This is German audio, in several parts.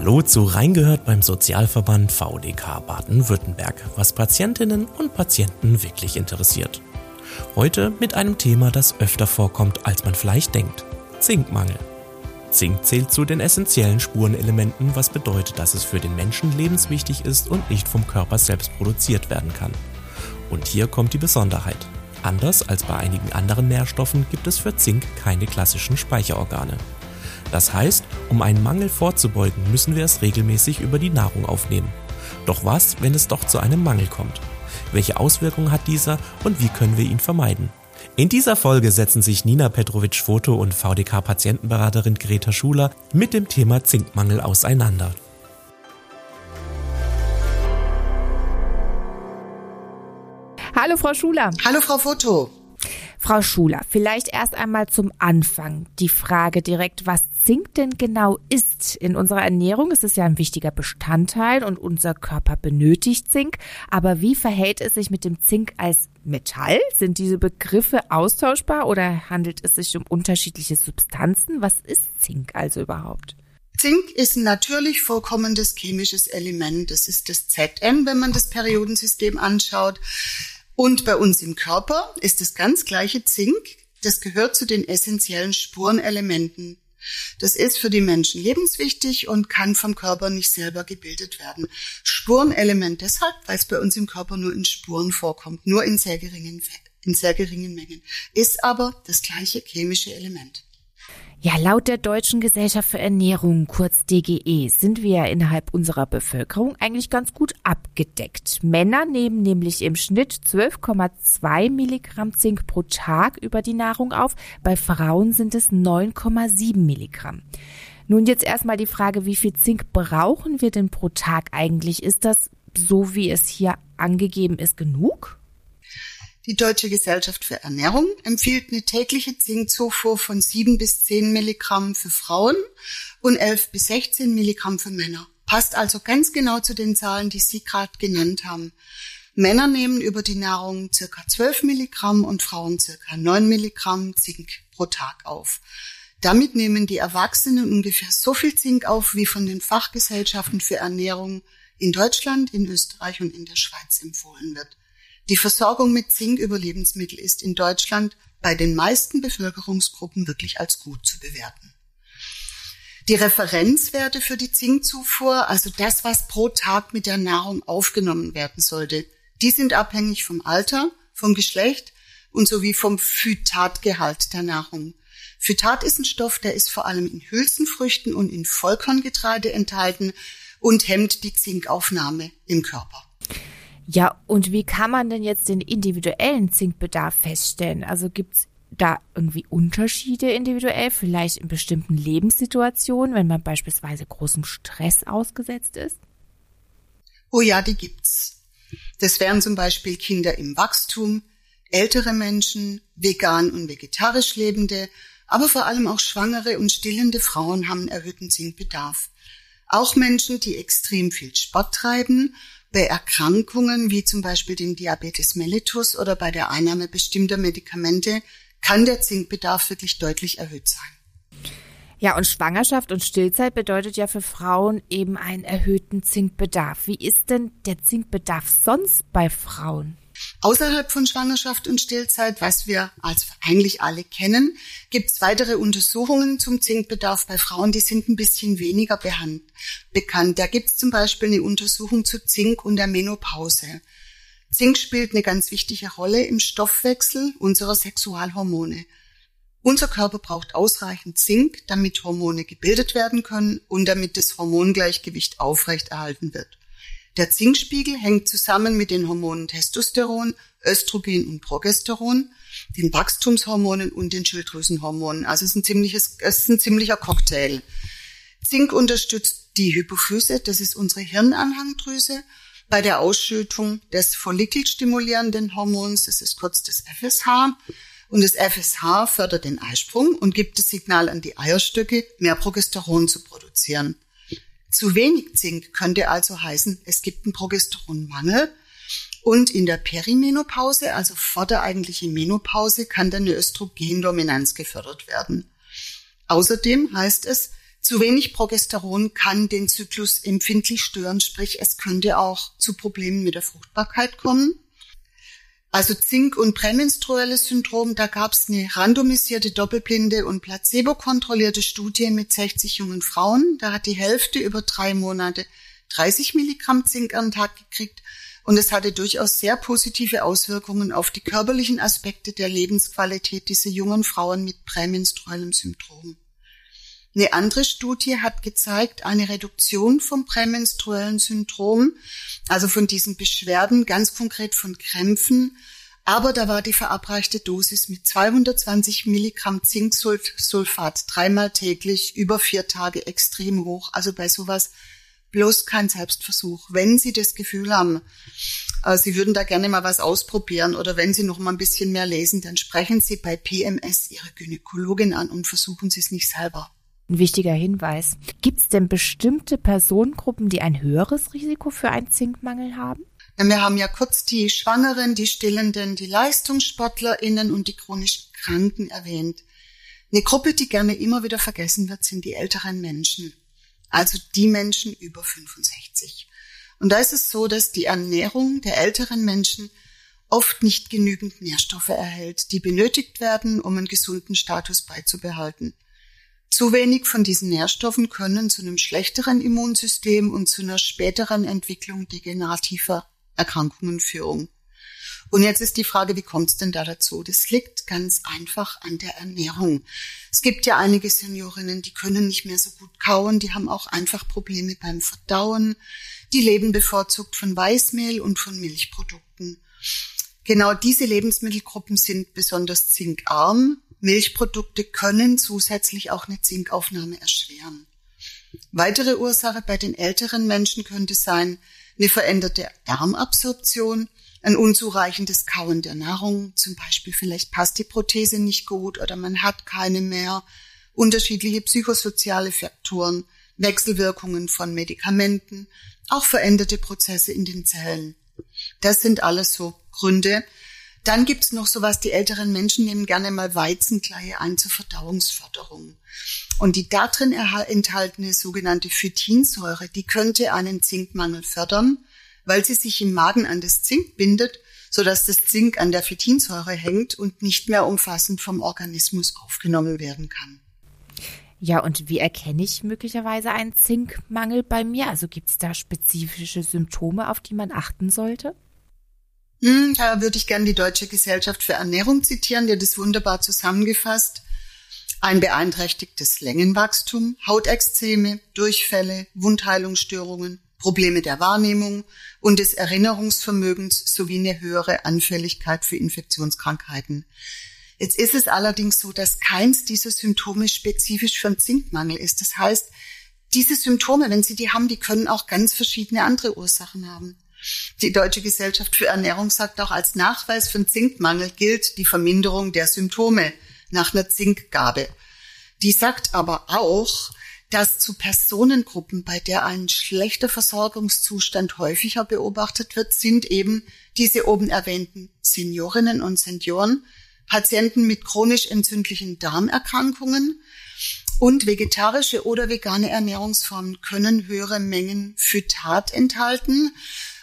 Hallo zu Reingehört beim Sozialverband VDK Baden-Württemberg, was Patientinnen und Patienten wirklich interessiert. Heute mit einem Thema, das öfter vorkommt, als man vielleicht denkt. Zinkmangel. Zink zählt zu den essentiellen Spurenelementen, was bedeutet, dass es für den Menschen lebenswichtig ist und nicht vom Körper selbst produziert werden kann. Und hier kommt die Besonderheit. Anders als bei einigen anderen Nährstoffen gibt es für Zink keine klassischen Speicherorgane. Das heißt, um einen Mangel vorzubeugen, müssen wir es regelmäßig über die Nahrung aufnehmen. Doch was, wenn es doch zu einem Mangel kommt? Welche Auswirkungen hat dieser und wie können wir ihn vermeiden? In dieser Folge setzen sich Nina Petrovic-Foto und VDK-Patientenberaterin Greta Schuler mit dem Thema Zinkmangel auseinander. Hallo Frau Schuler. Hallo Frau Foto. Frau Schuler, vielleicht erst einmal zum Anfang die Frage direkt, was Zink denn genau ist. In unserer Ernährung ist es ja ein wichtiger Bestandteil und unser Körper benötigt Zink. Aber wie verhält es sich mit dem Zink als Metall? Sind diese Begriffe austauschbar oder handelt es sich um unterschiedliche Substanzen? Was ist Zink also überhaupt? Zink ist ein natürlich vorkommendes chemisches Element. Das ist das Zn, wenn man das Periodensystem anschaut. Und bei uns im Körper ist das ganz gleiche Zink, das gehört zu den essentiellen Spurenelementen. Das ist für die Menschen lebenswichtig und kann vom Körper nicht selber gebildet werden. Spurenelement deshalb, weil es bei uns im Körper nur in Spuren vorkommt, nur in sehr geringen, in sehr geringen Mengen, ist aber das gleiche chemische Element. Ja, laut der Deutschen Gesellschaft für Ernährung, kurz DGE, sind wir innerhalb unserer Bevölkerung eigentlich ganz gut abgedeckt. Männer nehmen nämlich im Schnitt 12,2 Milligramm Zink pro Tag über die Nahrung auf. Bei Frauen sind es 9,7 Milligramm. Nun jetzt erstmal die Frage, wie viel Zink brauchen wir denn pro Tag eigentlich? Ist das so, wie es hier angegeben ist, genug? Die Deutsche Gesellschaft für Ernährung empfiehlt eine tägliche Zinkzufuhr von 7 bis 10 Milligramm für Frauen und 11 bis 16 Milligramm für Männer. Passt also ganz genau zu den Zahlen, die Sie gerade genannt haben. Männer nehmen über die Nahrung circa 12 Milligramm und Frauen circa 9 Milligramm Zink pro Tag auf. Damit nehmen die Erwachsenen ungefähr so viel Zink auf, wie von den Fachgesellschaften für Ernährung in Deutschland, in Österreich und in der Schweiz empfohlen wird. Die Versorgung mit Zink über Lebensmittel ist in Deutschland bei den meisten Bevölkerungsgruppen wirklich als gut zu bewerten. Die Referenzwerte für die Zinkzufuhr, also das, was pro Tag mit der Nahrung aufgenommen werden sollte, die sind abhängig vom Alter, vom Geschlecht und sowie vom Phytatgehalt der Nahrung. Phytat ist ein Stoff, der ist vor allem in Hülsenfrüchten und in Vollkorngetreide enthalten und hemmt die Zinkaufnahme im Körper. Ja, und wie kann man denn jetzt den individuellen Zinkbedarf feststellen? Also gibt's da irgendwie Unterschiede individuell, vielleicht in bestimmten Lebenssituationen, wenn man beispielsweise großem Stress ausgesetzt ist? Oh ja, die gibt's. Das wären zum Beispiel Kinder im Wachstum, ältere Menschen, vegan und vegetarisch lebende, aber vor allem auch schwangere und stillende Frauen haben erhöhten Zinkbedarf. Auch Menschen, die extrem viel Sport treiben bei Erkrankungen wie zum Beispiel dem Diabetes mellitus oder bei der Einnahme bestimmter Medikamente kann der Zinkbedarf wirklich deutlich erhöht sein. Ja, und Schwangerschaft und Stillzeit bedeutet ja für Frauen eben einen erhöhten Zinkbedarf. Wie ist denn der Zinkbedarf sonst bei Frauen? Außerhalb von Schwangerschaft und Stillzeit, was wir als eigentlich alle kennen, gibt es weitere Untersuchungen zum Zinkbedarf bei Frauen, die sind ein bisschen weniger bekannt. Da gibt es zum Beispiel eine Untersuchung zu Zink und der Menopause. Zink spielt eine ganz wichtige Rolle im Stoffwechsel unserer Sexualhormone. Unser Körper braucht ausreichend Zink, damit Hormone gebildet werden können und damit das Hormongleichgewicht aufrechterhalten wird. Der Zinkspiegel hängt zusammen mit den Hormonen Testosteron, Östrogen und Progesteron, den Wachstumshormonen und den Schilddrüsenhormonen. Also es ist ein, ziemliches, es ist ein ziemlicher Cocktail. Zink unterstützt die Hypophyse, das ist unsere Hirnanhangdrüse, bei der Ausschüttung des follikelstimulierenden Hormons, das ist kurz das FSH. Und das FSH fördert den Eisprung und gibt das Signal an die Eierstöcke, mehr Progesteron zu produzieren. Zu wenig Zink könnte also heißen, es gibt einen Progesteronmangel. Und in der Perimenopause, also vor der eigentlichen Menopause, kann dann eine Östrogendominanz gefördert werden. Außerdem heißt es, Zu wenig Progesteron kann den Zyklus empfindlich stören, sprich es könnte auch zu Problemen mit der Fruchtbarkeit kommen. Also Zink- und prämenstruelles Syndrom, da gab es eine randomisierte, doppelblinde und placebo-kontrollierte Studie mit 60 jungen Frauen. Da hat die Hälfte über drei Monate 30 Milligramm Zink am Tag gekriegt und es hatte durchaus sehr positive Auswirkungen auf die körperlichen Aspekte der Lebensqualität dieser jungen Frauen mit prämenstruellem Syndrom. Eine andere Studie hat gezeigt, eine Reduktion vom prämenstruellen Syndrom, also von diesen Beschwerden, ganz konkret von Krämpfen. Aber da war die verabreichte Dosis mit 220 Milligramm Zinksulfat dreimal täglich über vier Tage extrem hoch. Also bei sowas bloß kein Selbstversuch. Wenn Sie das Gefühl haben, äh, Sie würden da gerne mal was ausprobieren oder wenn Sie noch mal ein bisschen mehr lesen, dann sprechen Sie bei PMS Ihre Gynäkologin an und versuchen Sie es nicht selber ein wichtiger Hinweis. Gibt es denn bestimmte Personengruppen, die ein höheres Risiko für einen Zinkmangel haben? Wir haben ja kurz die Schwangeren, die Stillenden, die LeistungssportlerInnen und die chronisch Kranken erwähnt. Eine Gruppe, die gerne immer wieder vergessen wird, sind die älteren Menschen. Also die Menschen über 65. Und da ist es so, dass die Ernährung der älteren Menschen oft nicht genügend Nährstoffe erhält, die benötigt werden, um einen gesunden Status beizubehalten. Zu wenig von diesen Nährstoffen können zu einem schlechteren Immunsystem und zu einer späteren Entwicklung degenerativer Erkrankungen führen. Und jetzt ist die Frage, wie kommt es denn da dazu? Das liegt ganz einfach an der Ernährung. Es gibt ja einige Seniorinnen, die können nicht mehr so gut kauen, die haben auch einfach Probleme beim Verdauen, die leben bevorzugt von Weißmehl und von Milchprodukten. Genau diese Lebensmittelgruppen sind besonders zinkarm, Milchprodukte können zusätzlich auch eine Zinkaufnahme erschweren. Weitere Ursache bei den älteren Menschen könnte sein eine veränderte Darmabsorption, ein unzureichendes Kauen der Nahrung, zum Beispiel vielleicht passt die Prothese nicht gut oder man hat keine mehr, unterschiedliche psychosoziale Faktoren, Wechselwirkungen von Medikamenten, auch veränderte Prozesse in den Zellen. Das sind alles so Gründe, dann gibt's noch sowas, die älteren Menschen nehmen gerne mal Weizenkleie ein zur Verdauungsförderung. Und die darin enthaltene sogenannte Phytinsäure, die könnte einen Zinkmangel fördern, weil sie sich im Magen an das Zink bindet, sodass das Zink an der Phytinsäure hängt und nicht mehr umfassend vom Organismus aufgenommen werden kann. Ja, und wie erkenne ich möglicherweise einen Zinkmangel bei mir? Also gibt es da spezifische Symptome, auf die man achten sollte? Hm, da würde ich gerne die Deutsche Gesellschaft für Ernährung zitieren, die das wunderbar zusammengefasst. Ein beeinträchtigtes Längenwachstum, Hautexzeme, Durchfälle, Wundheilungsstörungen, Probleme der Wahrnehmung und des Erinnerungsvermögens sowie eine höhere Anfälligkeit für Infektionskrankheiten. Jetzt ist es allerdings so, dass keins dieser Symptome spezifisch für einen Zinkmangel ist. Das heißt, diese Symptome, wenn Sie die haben, die können auch ganz verschiedene andere Ursachen haben. Die Deutsche Gesellschaft für Ernährung sagt auch, als Nachweis einen Zinkmangel gilt die Verminderung der Symptome nach einer Zinkgabe. Die sagt aber auch, dass zu Personengruppen, bei der ein schlechter Versorgungszustand häufiger beobachtet wird, sind eben diese oben erwähnten Seniorinnen und Senioren, Patienten mit chronisch entzündlichen Darmerkrankungen und vegetarische oder vegane Ernährungsformen können höhere Mengen Phytat enthalten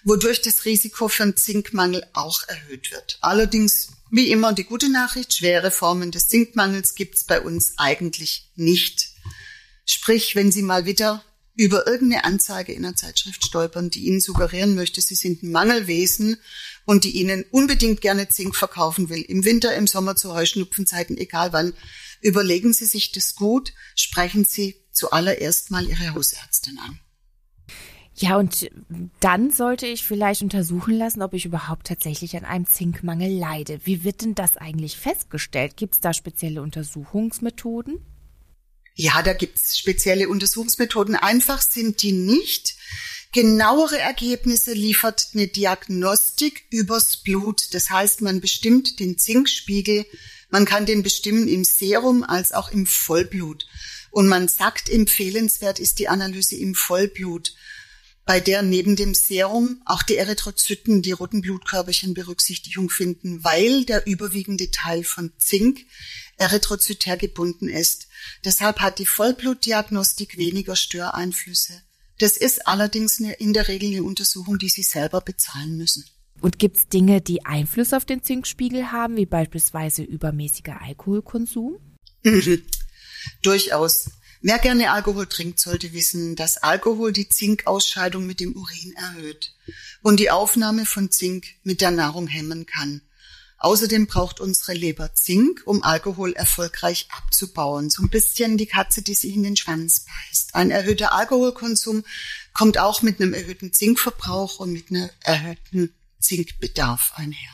wodurch das Risiko für einen Zinkmangel auch erhöht wird. Allerdings, wie immer, die gute Nachricht, schwere Formen des Zinkmangels gibt es bei uns eigentlich nicht. Sprich, wenn Sie mal wieder über irgendeine Anzeige in einer Zeitschrift stolpern, die Ihnen suggerieren möchte, Sie sind ein Mangelwesen und die Ihnen unbedingt gerne Zink verkaufen will, im Winter, im Sommer, zu Heuschnupfenzeiten, egal wann, überlegen Sie sich das gut, sprechen Sie zuallererst mal Ihre Hausärztin an. Ja, und dann sollte ich vielleicht untersuchen lassen, ob ich überhaupt tatsächlich an einem Zinkmangel leide. Wie wird denn das eigentlich festgestellt? Gibt es da spezielle Untersuchungsmethoden? Ja, da gibt es spezielle Untersuchungsmethoden. Einfach sind die nicht. Genauere Ergebnisse liefert eine Diagnostik übers Blut. Das heißt, man bestimmt den Zinkspiegel. Man kann den bestimmen im Serum als auch im Vollblut. Und man sagt, empfehlenswert ist die Analyse im Vollblut. bei der neben dem Serum auch die Erythrozyten, die roten Blutkörperchen Berücksichtigung finden, weil der überwiegende Teil von Zink erythrozytär gebunden ist. Deshalb hat die Vollblutdiagnostik weniger Störeinflüsse. Das ist allerdings eine, in der Regel eine Untersuchung, die Sie selber bezahlen müssen. Und gibt es Dinge, die Einfluss auf den Zinkspiegel haben, wie beispielsweise übermäßiger Alkoholkonsum? Durchaus. Wer gerne Alkohol trinkt, sollte wissen, dass Alkohol die Zinkausscheidung mit dem Urin erhöht und die Aufnahme von Zink mit der Nahrung hemmen kann. Außerdem braucht unsere Leber Zink, um Alkohol erfolgreich abzubauen. So ein bisschen die Katze, die sich in den Schwanz beißt. Ein erhöhter Alkoholkonsum kommt auch mit einem erhöhten Zinkverbrauch und mit einem erhöhten Zinkbedarf einher.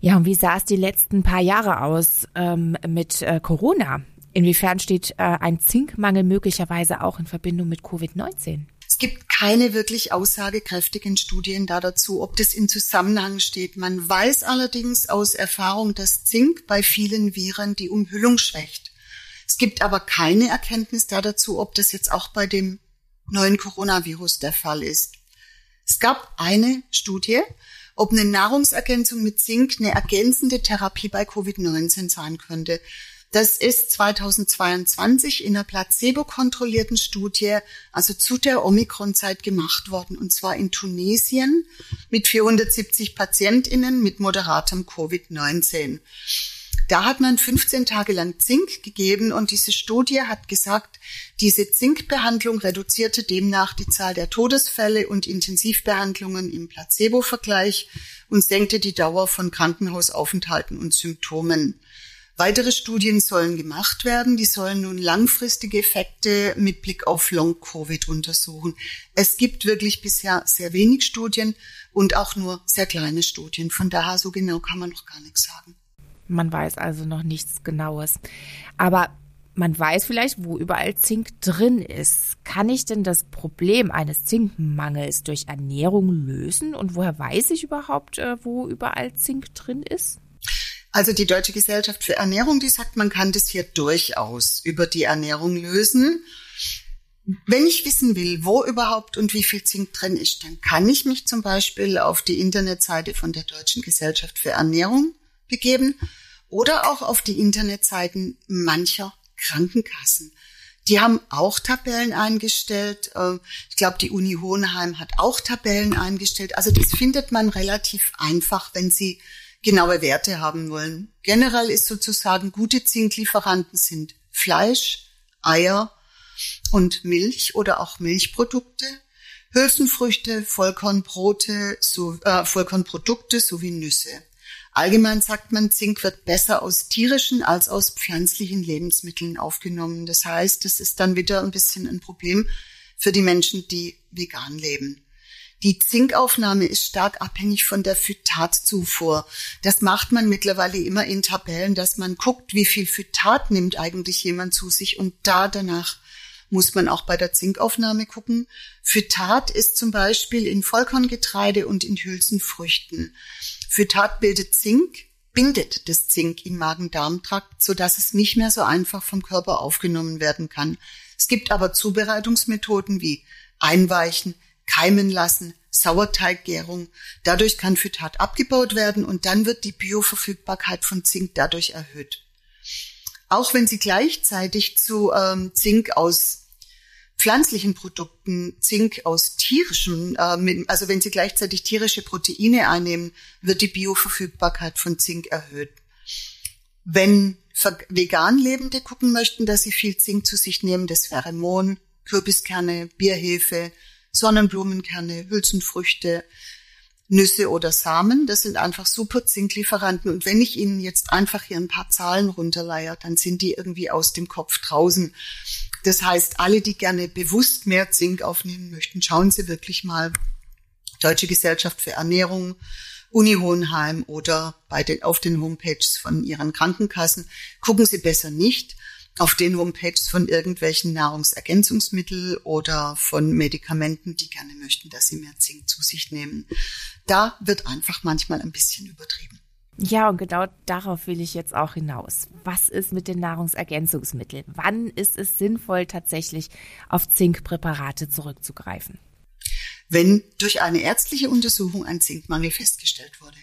Ja, und wie sah es die letzten paar Jahre aus ähm, mit äh, Corona? Inwiefern steht äh, ein Zinkmangel möglicherweise auch in Verbindung mit Covid-19? Es gibt keine wirklich aussagekräftigen Studien da dazu, ob das in Zusammenhang steht. Man weiß allerdings aus Erfahrung, dass Zink bei vielen Viren die Umhüllung schwächt. Es gibt aber keine Erkenntnis da dazu, ob das jetzt auch bei dem neuen Coronavirus der Fall ist. Es gab eine Studie, ob eine Nahrungsergänzung mit Zink eine ergänzende Therapie bei Covid-19 sein könnte. Das ist 2022 in einer placebo-kontrollierten Studie, also zu der Omikron-Zeit gemacht worden, und zwar in Tunesien mit 470 PatientInnen mit moderatem Covid-19. Da hat man 15 Tage lang Zink gegeben und diese Studie hat gesagt, diese Zinkbehandlung reduzierte demnach die Zahl der Todesfälle und Intensivbehandlungen im Placebo-Vergleich und senkte die Dauer von Krankenhausaufenthalten und Symptomen. Weitere Studien sollen gemacht werden. Die sollen nun langfristige Effekte mit Blick auf Long-Covid untersuchen. Es gibt wirklich bisher sehr wenig Studien und auch nur sehr kleine Studien. Von daher so genau kann man noch gar nichts sagen. Man weiß also noch nichts Genaues. Aber man weiß vielleicht, wo überall Zink drin ist. Kann ich denn das Problem eines Zinkmangels durch Ernährung lösen? Und woher weiß ich überhaupt, äh, wo überall Zink drin ist? Also die Deutsche Gesellschaft für Ernährung, die sagt, man kann das hier durchaus über die Ernährung lösen. Wenn ich wissen will, wo überhaupt und wie viel Zink drin ist, dann kann ich mich zum Beispiel auf die Internetseite von der Deutschen Gesellschaft für Ernährung begeben oder auch auf die Internetseiten mancher Krankenkassen. Die haben auch Tabellen eingestellt. Äh, ich glaube, die Uni Hohenheim hat auch Tabellen eingestellt. Also das findet man relativ einfach, wenn Sie genaue Werte haben wollen. Generell ist sozusagen gute Zinklieferanten sind Fleisch, Eier und Milch oder auch Milchprodukte, Hülsenfrüchte, Vollkornbrote, so, äh, Vollkornprodukte sowie Nüsse. Allgemein sagt man, Zink wird besser aus tierischen als aus pflanzlichen Lebensmitteln aufgenommen. Das heißt, es ist dann wieder ein bisschen ein Problem für die Menschen, die vegan leben. Die Zinkaufnahme ist stark abhängig von der Phytatzufuhr. Das macht man mittlerweile immer in Tabellen, dass man guckt, wie viel Phytat nimmt eigentlich jemand zu sich und da danach muss man auch bei der Zinkaufnahme gucken. Phytat ist zum Beispiel in Vollkorngetreide und in Hülsenfrüchten. Phytat bildet Zink, bindet das Zink im Magen-Darm-Trakt, sodass es nicht mehr so einfach vom Körper aufgenommen werden kann. Es gibt aber Zubereitungsmethoden wie Einweichen, Keimen lassen, Sauerteiggärung. Dadurch kann Phytat abgebaut werden und dann wird die Bioverfügbarkeit von Zink dadurch erhöht. Auch wenn Sie gleichzeitig zu ähm, Zink aus pflanzlichen Produkten Zink aus tierischen, äh, also wenn Sie gleichzeitig tierische Proteine einnehmen, wird die Bioverfügbarkeit von Zink erhöht. Wenn vegan Lebende gucken möchten, dass sie viel Zink zu sich nehmen, das wäre Mohn, Kürbiskerne, Bierhefe, Sonnenblumenkerne, Hülsenfrüchte, Nüsse oder Samen. Das sind einfach super Zinklieferanten. Und wenn ich Ihnen jetzt einfach hier ein paar Zahlen runterleier, dann sind die irgendwie aus dem Kopf draußen. Das heißt, alle, die gerne bewusst mehr Zink aufnehmen möchten, schauen Sie wirklich mal Deutsche Gesellschaft für Ernährung, Uni Hohenheim oder bei den, auf den Homepages von Ihren Krankenkassen. Gucken Sie besser nicht auf den Homepages von irgendwelchen Nahrungsergänzungsmitteln oder von Medikamenten, die gerne möchten, dass Sie mehr Zink zu sich nehmen. Da wird einfach manchmal ein bisschen übertrieben. Ja, und genau darauf will ich jetzt auch hinaus. Was ist mit den Nahrungsergänzungsmitteln? Wann ist es sinnvoll, tatsächlich auf Zinkpräparate zurückzugreifen? Wenn durch eine ärztliche Untersuchung ein Zinkmangel festgestellt wurde.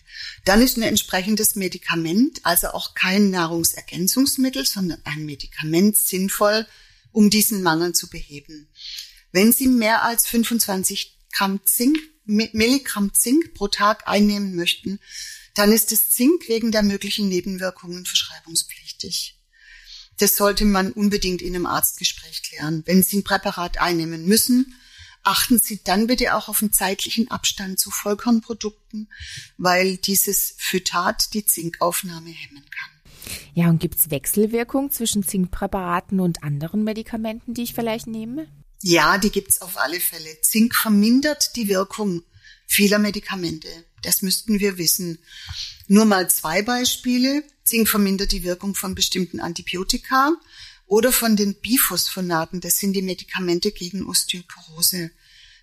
Dann ist ein entsprechendes Medikament, also auch kein Nahrungsergänzungsmittel, sondern ein Medikament sinnvoll, um diesen Mangel zu beheben. Wenn Sie mehr als 25 Gramm Zink, Milligramm Zink pro Tag einnehmen möchten, dann ist das Zink wegen der möglichen Nebenwirkungen verschreibungspflichtig. Das sollte man unbedingt in einem Arztgespräch klären. Wenn Sie ein Präparat einnehmen müssen, achten Sie dann bitte auch auf einen zeitlichen Abstand zu Vollkornprodukten, weil dieses Phytat die Zinkaufnahme hemmen kann. Ja, und gibt's Wechselwirkungen zwischen Zinkpräparaten und anderen Medikamenten, die ich vielleicht nehme? Ja, die gibt's auf alle Fälle. Zink vermindert die Wirkung vieler Medikamente. Das müssten wir wissen. Nur mal zwei Beispiele. Zink vermindert die Wirkung von bestimmten Antibiotika oder von den Biphosphonaten. Das sind die Medikamente gegen Osteoporose.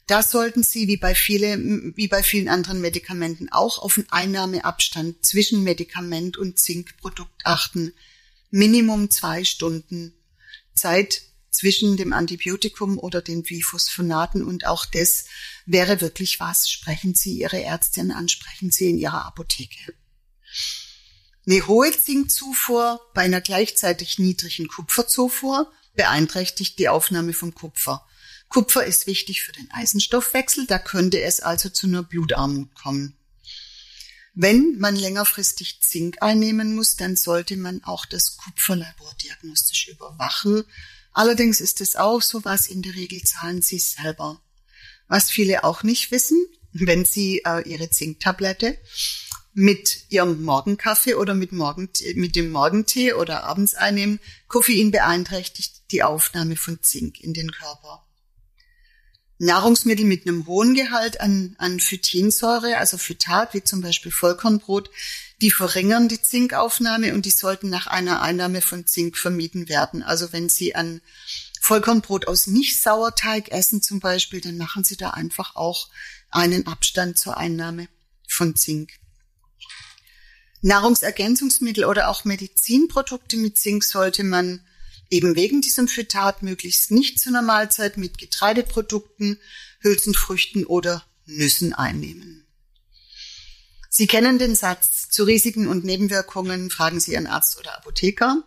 Da sollten Sie, wie bei, viele, wie bei vielen anderen Medikamenten, auch auf einen Einnahmeabstand zwischen Medikament und Zinkprodukt achten. Minimum zwei Stunden Zeit zwischen dem Antibiotikum oder den Biphosphonaten und auch das wäre wirklich was. Sprechen Sie Ihre Ärztin an, sprechen Sie in Ihrer Apotheke. Eine hohe Zinkzufuhr bei einer gleichzeitig niedrigen Kupferzufuhr beeinträchtigt die Aufnahme von Kupfer. Kupfer ist wichtig für den Eisenstoffwechsel, da könnte es also zu einer Blutarmut kommen. Wenn man längerfristig Zink einnehmen muss, dann sollte man auch das Kupferlabor diagnostisch überwachen Allerdings ist es auch so was, in der Regel zahlen sie selber. Was viele auch nicht wissen, wenn sie äh, ihre Zinktablette mit ihrem Morgenkaffee oder mit, Morgentee, mit dem Morgentee oder abends einnehmen, Koffein beeinträchtigt die Aufnahme von Zink in den Körper. Nahrungsmittel mit einem hohen Gehalt an, an Phytinsäure, also Phytat, wie zum Beispiel Vollkornbrot, die verringern die Zinkaufnahme und die sollten nach einer Einnahme von Zink vermieden werden. Also wenn Sie ein Vollkornbrot aus Nicht-Sauerteig essen zum Beispiel, dann machen Sie da einfach auch einen Abstand zur Einnahme von Zink. Nahrungsergänzungsmittel oder auch Medizinprodukte mit Zink sollte man eben wegen diesem Phytat möglichst nicht zu einer Mahlzeit mit Getreideprodukten, Hülsenfrüchten oder Nüssen einnehmen. Sie kennen den Satz, zu Risiken und Nebenwirkungen fragen Sie Ihren Arzt oder Apotheker.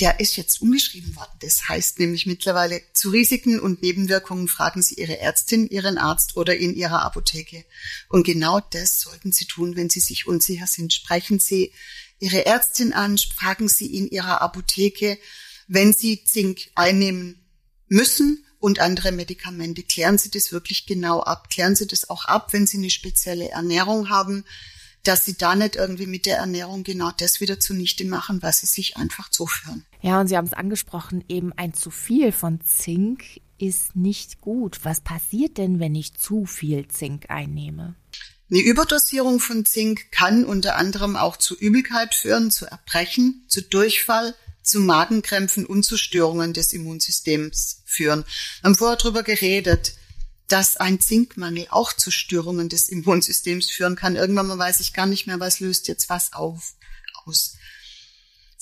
Der ist jetzt umgeschrieben worden. Das heißt nämlich mittlerweile, zu Risiken und Nebenwirkungen fragen Sie Ihre Ärztin, Ihren Arzt oder in Ihrer Apotheke. Und genau das sollten Sie tun, wenn Sie sich unsicher sind. Sprechen Sie Ihre Ärztin an, fragen Sie in Ihrer Apotheke, wenn Sie Zink einnehmen müssen und andere Medikamente. Klären Sie das wirklich genau ab. Klären Sie das auch ab, wenn Sie eine spezielle Ernährung haben, dass Sie da nicht irgendwie mit der Ernährung genau das wieder zunichte machen, was Sie sich einfach zuführen. Ja, und Sie haben es angesprochen, eben ein zu viel von Zink ist nicht gut. Was passiert denn, wenn ich zu viel Zink einnehme? Eine Überdosierung von Zink kann unter anderem auch zu Übelkeit führen, zu Erbrechen, zu Durchfall, zu Magenkrämpfen und zu Störungen des Immunsystems führen. Wir haben vorher darüber geredet, dass ein Zinkmangel auch zu Störungen des Immunsystems führen kann. Irgendwann mal weiß ich gar nicht mehr, was löst jetzt was auf, aus.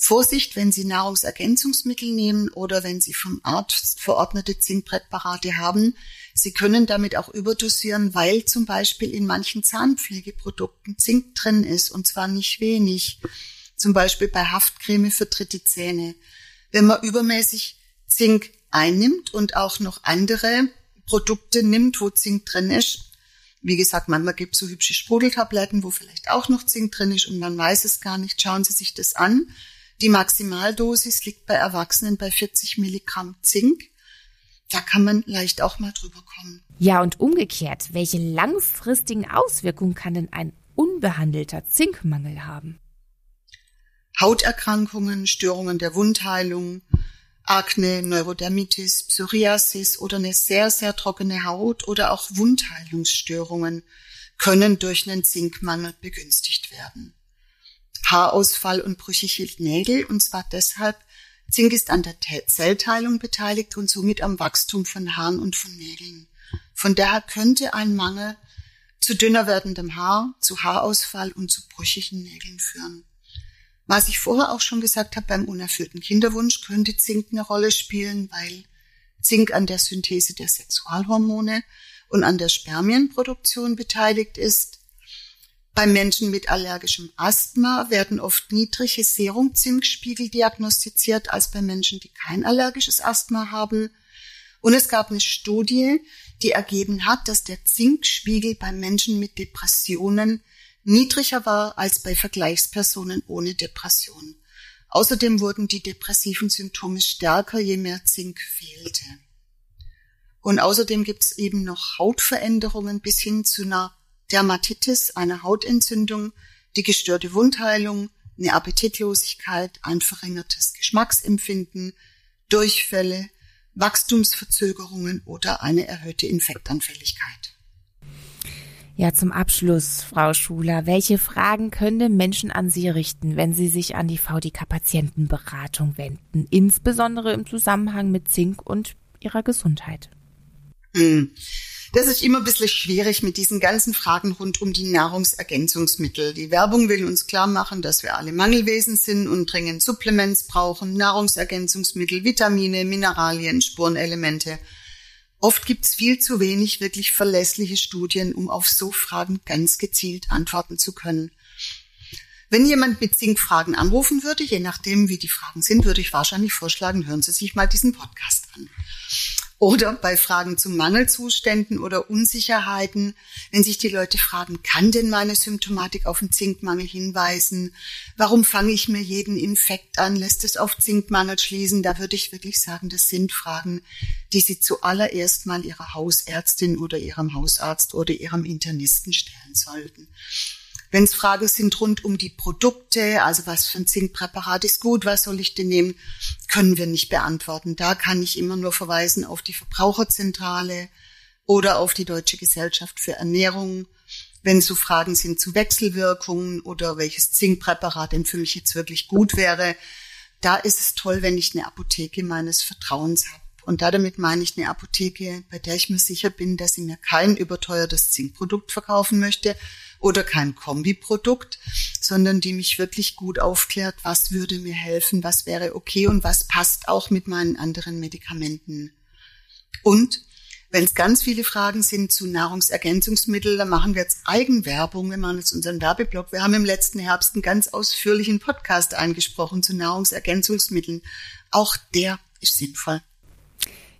Vorsicht, wenn Sie Nahrungsergänzungsmittel nehmen oder wenn Sie vom Arzt verordnete Zinkpräparate haben. Sie können damit auch überdosieren, weil zum Beispiel in manchen Zahnpflegeprodukten Zink drin ist und zwar nicht wenig zum Beispiel bei Haftcreme für dritte Zähne. Wenn man übermäßig Zink einnimmt und auch noch andere Produkte nimmt, wo Zink drin ist, wie gesagt, manchmal gibt es so hübsche Sprudeltabletten, wo vielleicht auch noch Zink drin ist und man weiß es gar nicht. Schauen Sie sich das an. Die Maximaldosis liegt bei Erwachsenen bei 40 Milligramm Zink. Da kann man leicht auch mal drüber kommen. Ja, und umgekehrt, welche langfristigen Auswirkungen kann denn ein unbehandelter Zinkmangel haben? Hauterkrankungen, Störungen der Wundheilung, Akne, Neurodermitis, Psoriasis oder eine sehr, sehr trockene Haut oder auch Wundheilungsstörungen können durch einen Zinkmangel begünstigt werden. Haarausfall und brüchige Nägel, und zwar deshalb, Zink ist an der Zellteilung beteiligt und somit am Wachstum von Haaren und von Nägeln. Von daher könnte ein Mangel zu dünner werdendem Haar, zu Haarausfall und zu brüchigen Nägeln führen. Was ich vorher auch schon gesagt habe, beim unerfüllten Kinderwunsch könnte Zink eine Rolle spielen, weil Zink an der Synthese der Sexualhormone und an der Spermienproduktion beteiligt ist. Bei Menschen mit allergischem Asthma werden oft niedrige Serumzinkspiegel diagnostiziert als bei Menschen, die kein allergisches Asthma haben. Und es gab eine Studie, die ergeben hat, dass der Zinkspiegel bei Menschen mit Depressionen niedriger war als bei Vergleichspersonen ohne Depression. Außerdem wurden die depressiven Symptome stärker, je mehr Zink fehlte. Und außerdem gibt es eben noch Hautveränderungen bis hin zu einer Dermatitis, einer Hautentzündung, die gestörte Wundheilung, eine Appetitlosigkeit, ein verringertes Geschmacksempfinden, Durchfälle, Wachstumsverzögerungen oder eine erhöhte Infektanfälligkeit. Ja, zum Abschluss, Frau Schuler, welche Fragen können Menschen an Sie richten, wenn sie sich an die VDK-Patientenberatung wenden, insbesondere im Zusammenhang mit Zink und ihrer Gesundheit? Hm. Das ist immer ein bisschen schwierig mit diesen ganzen Fragen rund um die Nahrungsergänzungsmittel. Die Werbung will uns klar machen, dass wir alle Mangelwesen sind und dringend Supplements brauchen, Nahrungsergänzungsmittel, Vitamine, Mineralien, Spurenelemente. Oft gibt es viel zu wenig wirklich verlässliche Studien, um auf so Fragen ganz gezielt antworten zu können. Wenn jemand mit Zinkfragen anrufen würde, je nachdem, wie die Fragen sind, würde ich wahrscheinlich vorschlagen, hören Sie sich mal diesen Podcast an. Oder bei Fragen zu Mangelzuständen oder Unsicherheiten, wenn sich die Leute fragen, kann denn meine Symptomatik auf einen Zinkmangel hinweisen? Warum fange ich mir jeden Infekt an? Lässt es auf Zinkmangel schließen? Da würde ich wirklich sagen, das sind Fragen, die Sie zuallererst mal Ihrer Hausärztin oder Ihrem Hausarzt oder Ihrem Internisten stellen sollten. Wenn es Fragen sind rund um die Produkte, also was für ein Zinkpräparat ist gut, was soll ich denn nehmen, können wir nicht beantworten. Da kann ich immer nur verweisen auf die Verbraucherzentrale oder auf die Deutsche Gesellschaft für Ernährung. Wenn so Fragen sind zu Wechselwirkungen oder welches Zinkpräparat denn für mich jetzt wirklich gut wäre, da ist es toll, wenn ich eine Apotheke meines Vertrauens habe. Und damit meine ich eine Apotheke, bei der ich mir sicher bin, dass sie mir kein überteuertes Zinkprodukt verkaufen möchte, oder kein Kombiprodukt, sondern die mich wirklich gut aufklärt, was würde mir helfen, was wäre okay und was passt auch mit meinen anderen Medikamenten. Und wenn es ganz viele Fragen sind zu Nahrungsergänzungsmitteln, dann machen wir jetzt Eigenwerbung. Wir machen jetzt unseren Werbeblock. Wir haben im letzten Herbst einen ganz ausführlichen Podcast eingesprochen zu Nahrungsergänzungsmitteln. Auch der ist sinnvoll.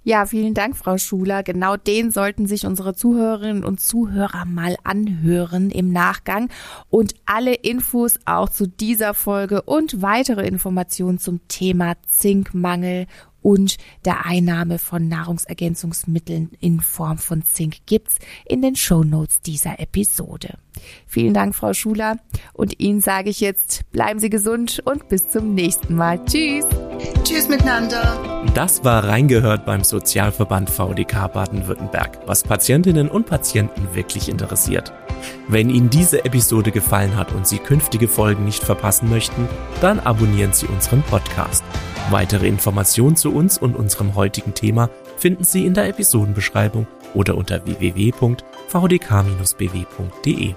Ja, vielen Dank, Frau Schuler. Genau den sollten sich unsere Zuhörerinnen und Zuhörer mal anhören im Nachgang. Und alle Infos auch zu dieser Folge und weitere Informationen zum Thema Zinkmangel und der Einnahme von Nahrungsergänzungsmitteln in Form von Zink gibt's in den Show Notes dieser Episode. Vielen Dank, Frau Schuler. Und Ihnen sage ich jetzt, bleiben Sie gesund und bis zum nächsten Mal. Tschüss. Tschüss miteinander. Das war reingehört beim Sozialverband VDK Baden-Württemberg, was Patientinnen und Patienten wirklich interessiert. Wenn Ihnen diese Episode gefallen hat und Sie künftige Folgen nicht verpassen möchten, dann abonnieren Sie unseren Podcast. Weitere Informationen zu uns und unserem heutigen Thema finden Sie in der Episodenbeschreibung oder unter www.vdk-bw.de.